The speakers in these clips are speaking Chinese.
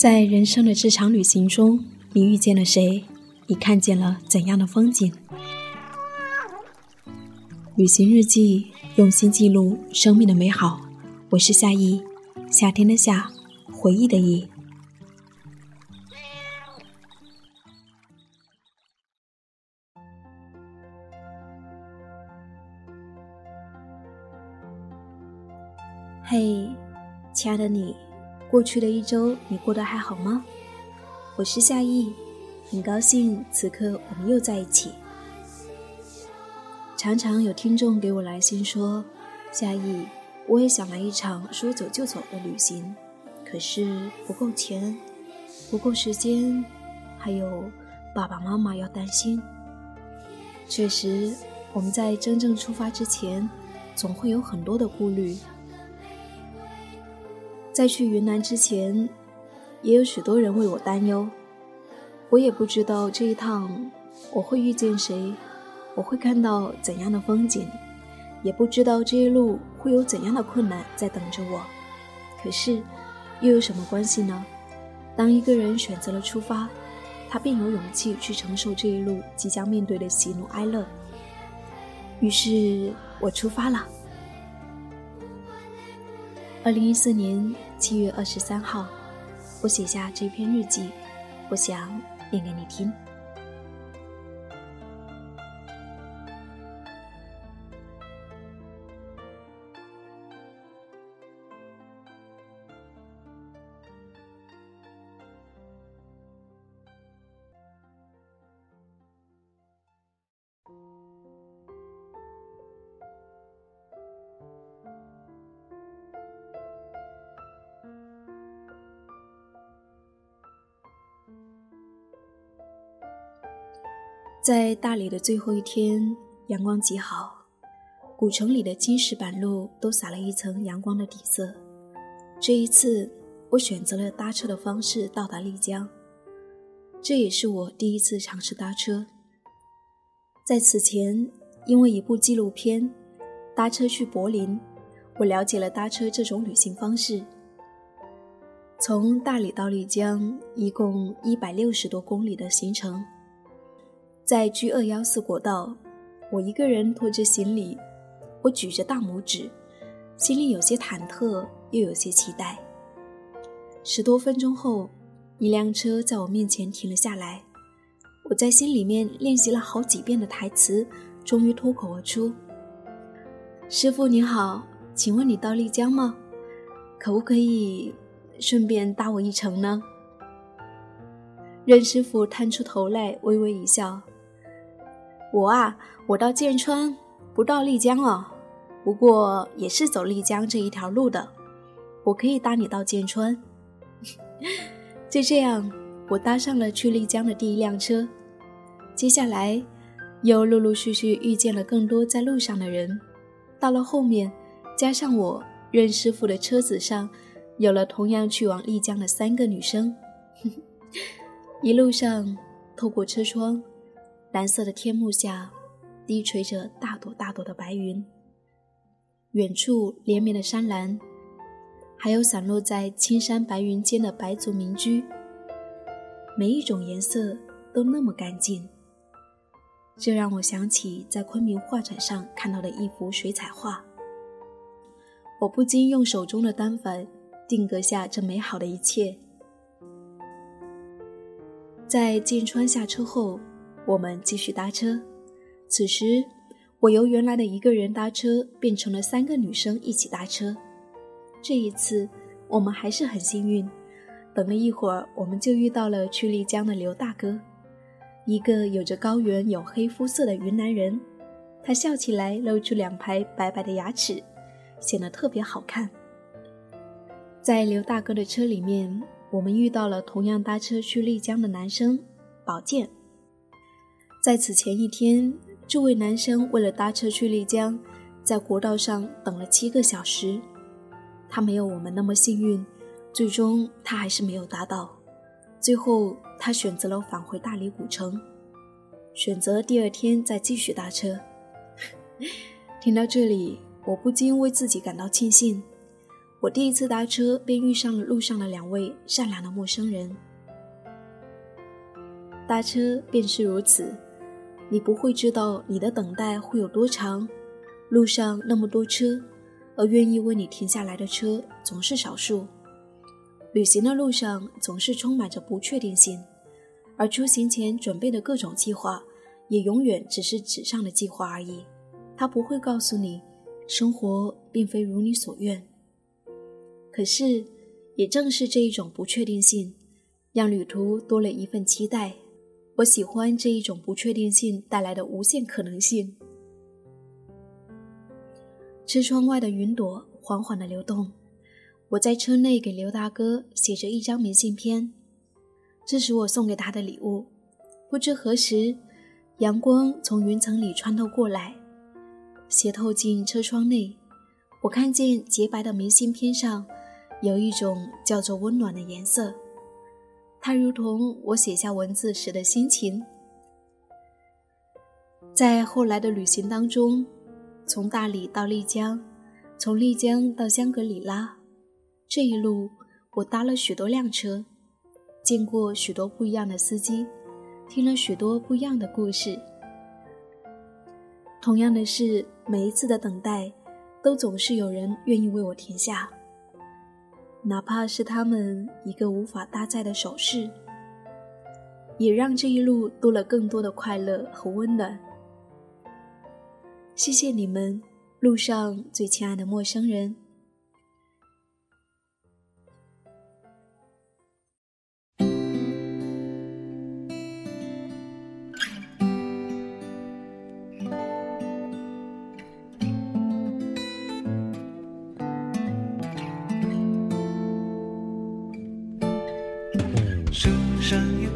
在人生的这场旅行中，你遇见了谁？你看见了怎样的风景？旅行日记，用心记录生命的美好。我是夏意，夏天的夏，回忆的忆。嘿，亲爱的你。过去的一周，你过得还好吗？我是夏意，很高兴此刻我们又在一起。常常有听众给我来信说：“夏意，我也想来一场说走就走的旅行，可是不够钱，不够时间，还有爸爸妈妈要担心。”确实，我们在真正出发之前，总会有很多的顾虑。在去云南之前，也有许多人为我担忧。我也不知道这一趟我会遇见谁，我会看到怎样的风景，也不知道这一路会有怎样的困难在等着我。可是，又有什么关系呢？当一个人选择了出发，他便有勇气去承受这一路即将面对的喜怒哀乐。于是我出发了。二零一四年七月二十三号，我写下这篇日记，我想念给你听。在大理的最后一天，阳光极好，古城里的金石板路都撒了一层阳光的底色。这一次，我选择了搭车的方式到达丽江，这也是我第一次尝试搭车。在此前，因为一部纪录片《搭车去柏林》，我了解了搭车这种旅行方式。从大理到丽江，一共一百六十多公里的行程。在 G 二幺四国道，我一个人拖着行李，我举着大拇指，心里有些忐忑，又有些期待。十多分钟后，一辆车在我面前停了下来，我在心里面练习了好几遍的台词，终于脱口而出：“师傅你好，请问你到丽江吗？可不可以顺便搭我一程呢？”任师傅探出头来，微微一笑。我啊，我到剑川，不到丽江哦。不过也是走丽江这一条路的，我可以搭你到剑川。就这样，我搭上了去丽江的第一辆车。接下来，又陆陆续续遇见了更多在路上的人。到了后面，加上我任师傅的车子上，有了同样去往丽江的三个女生。一路上，透过车窗。蓝色的天幕下，低垂着大朵大朵的白云。远处连绵的山岚，还有散落在青山白云间的白族民居，每一种颜色都那么干净。这让我想起在昆明画展上看到的一幅水彩画，我不禁用手中的单反定格下这美好的一切。在进川下车后。我们继续搭车，此时我由原来的一个人搭车变成了三个女生一起搭车。这一次我们还是很幸运，等了一会儿，我们就遇到了去丽江的刘大哥，一个有着高原黝黑肤色的云南人。他笑起来露出两排白白的牙齿，显得特别好看。在刘大哥的车里面，我们遇到了同样搭车去丽江的男生宝剑。在此前一天，这位男生为了搭车去丽江，在国道上等了七个小时。他没有我们那么幸运，最终他还是没有搭到。最后，他选择了返回大理古城，选择第二天再继续搭车。听到这里，我不禁为自己感到庆幸。我第一次搭车便遇上了路上的两位善良的陌生人。搭车便是如此，你不会知道你的等待会有多长，路上那么多车，而愿意为你停下来的车总是少数。旅行的路上总是充满着不确定性，而出行前准备的各种计划，也永远只是纸上的计划而已。它不会告诉你，生活并非如你所愿。可是，也正是这一种不确定性，让旅途多了一份期待。我喜欢这一种不确定性带来的无限可能性。车窗外的云朵缓缓的流动，我在车内给刘大哥写着一张明信片，这是我送给他的礼物。不知何时，阳光从云层里穿透过来，斜透进车窗内，我看见洁白的明信片上。有一种叫做温暖的颜色，它如同我写下文字时的心情。在后来的旅行当中，从大理到丽江，从丽江到香格里拉，这一路我搭了许多辆车，见过许多不一样的司机，听了许多不一样的故事。同样的是，每一次的等待，都总是有人愿意为我停下。哪怕是他们一个无法搭载的手势，也让这一路多了更多的快乐和温暖。谢谢你们，路上最亲爱的陌生人。是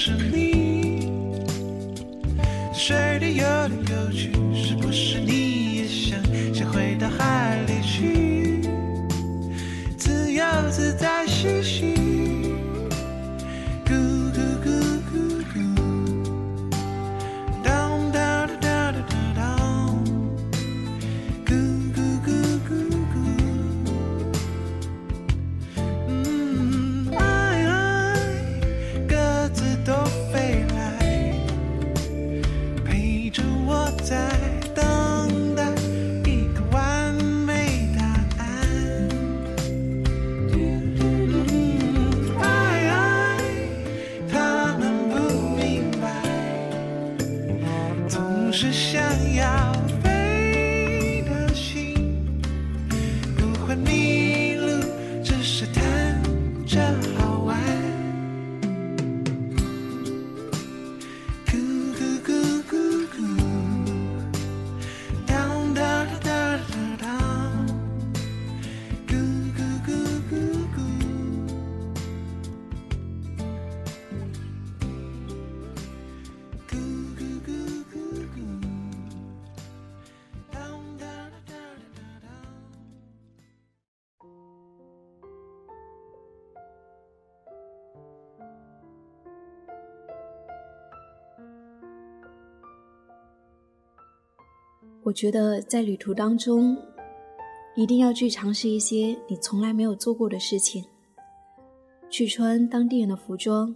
是你。我觉得在旅途当中，一定要去尝试一些你从来没有做过的事情，去穿当地人的服装，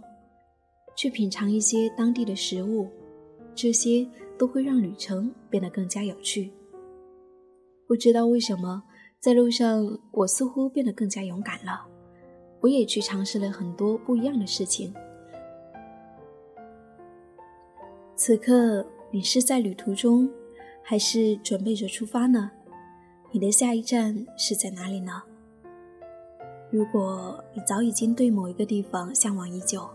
去品尝一些当地的食物，这些都会让旅程变得更加有趣。不知道为什么，在路上我似乎变得更加勇敢了，我也去尝试了很多不一样的事情。此刻，你是在旅途中。还是准备着出发呢？你的下一站是在哪里呢？如果你早已经对某一个地方向往已久，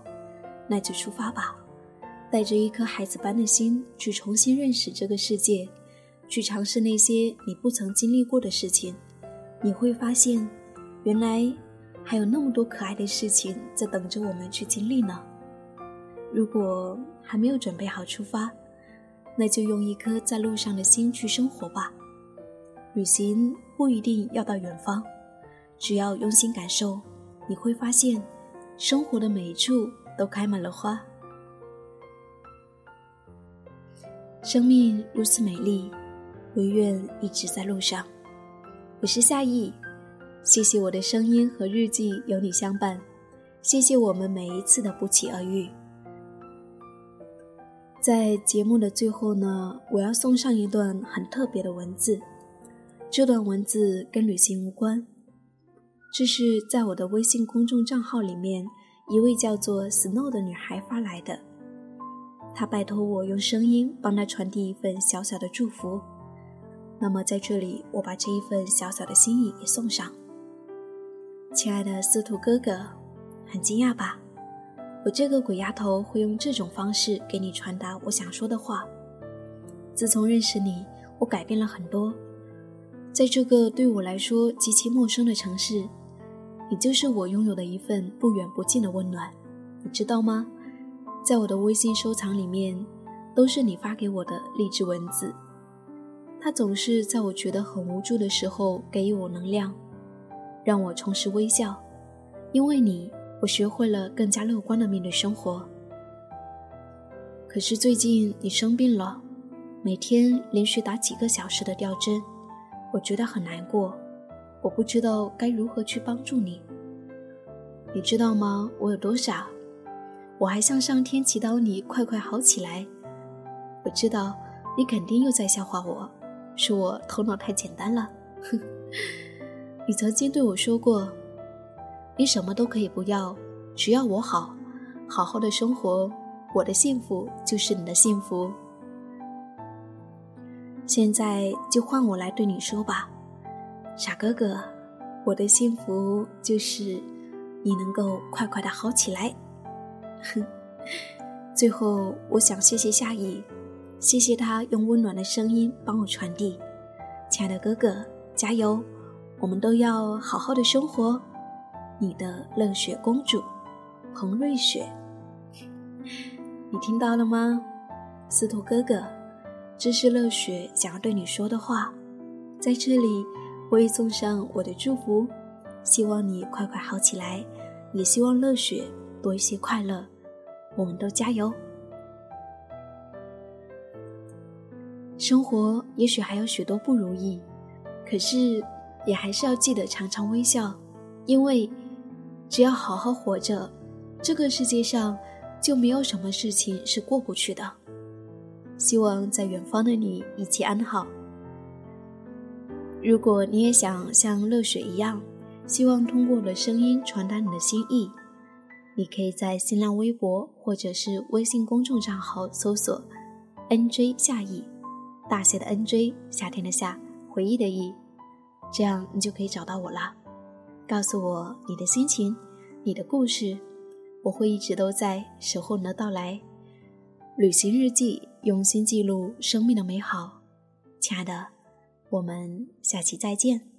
那就出发吧，带着一颗孩子般的心去重新认识这个世界，去尝试那些你不曾经历过的事情，你会发现，原来还有那么多可爱的事情在等着我们去经历呢。如果还没有准备好出发，那就用一颗在路上的心去生活吧。旅行不一定要到远方，只要用心感受，你会发现，生活的每一处都开满了花。生命如此美丽，唯愿一直在路上。我是夏意，谢谢我的声音和日记有你相伴，谢谢我们每一次的不期而遇。在节目的最后呢，我要送上一段很特别的文字。这段文字跟旅行无关，这是在我的微信公众账号里面一位叫做 Snow 的女孩发来的。她拜托我用声音帮她传递一份小小的祝福。那么在这里，我把这一份小小的心意也送上。亲爱的司徒哥哥，很惊讶吧？我这个鬼丫头会用这种方式给你传达我想说的话。自从认识你，我改变了很多。在这个对我来说极其陌生的城市，你就是我拥有的一份不远不近的温暖，你知道吗？在我的微信收藏里面，都是你发给我的励志文字。它总是在我觉得很无助的时候给予我能量，让我重拾微笑。因为你，我学会了更加乐观的面对生活。可是最近你生病了，每天连续打几个小时的吊针。我觉得很难过，我不知道该如何去帮助你。你知道吗？我有多傻？我还向上天祈祷你快快好起来。我知道你肯定又在笑话我，说我头脑太简单了。哼，你曾经对我说过，你什么都可以不要，只要我好，好好的生活，我的幸福就是你的幸福。现在就换我来对你说吧，傻哥哥，我的幸福就是你能够快快的好起来。哼，最后我想谢谢夏雨，谢谢他用温暖的声音帮我传递。亲爱的哥哥，加油，我们都要好好的生活。你的乐雪公主，彭瑞雪，你听到了吗，司徒哥哥？这是乐雪想要对你说的话，在这里，我也送上我的祝福，希望你快快好起来，也希望乐雪多一些快乐，我们都加油。生活也许还有许多不如意，可是也还是要记得常常微笑，因为只要好好活着，这个世界上就没有什么事情是过不去的。希望在远方的你一切安好。如果你也想像乐雪一样，希望通过我的声音传达你的心意，你可以在新浪微博或者是微信公众账号搜索 “nj 夏意”，大写的 “nj”，夏天的夏，回忆的忆，这样你就可以找到我了。告诉我你的心情，你的故事，我会一直都在守候你的到来。旅行日记。用心记录生命的美好，亲爱的，我们下期再见。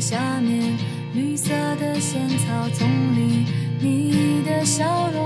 下面绿色的仙草丛里你的笑容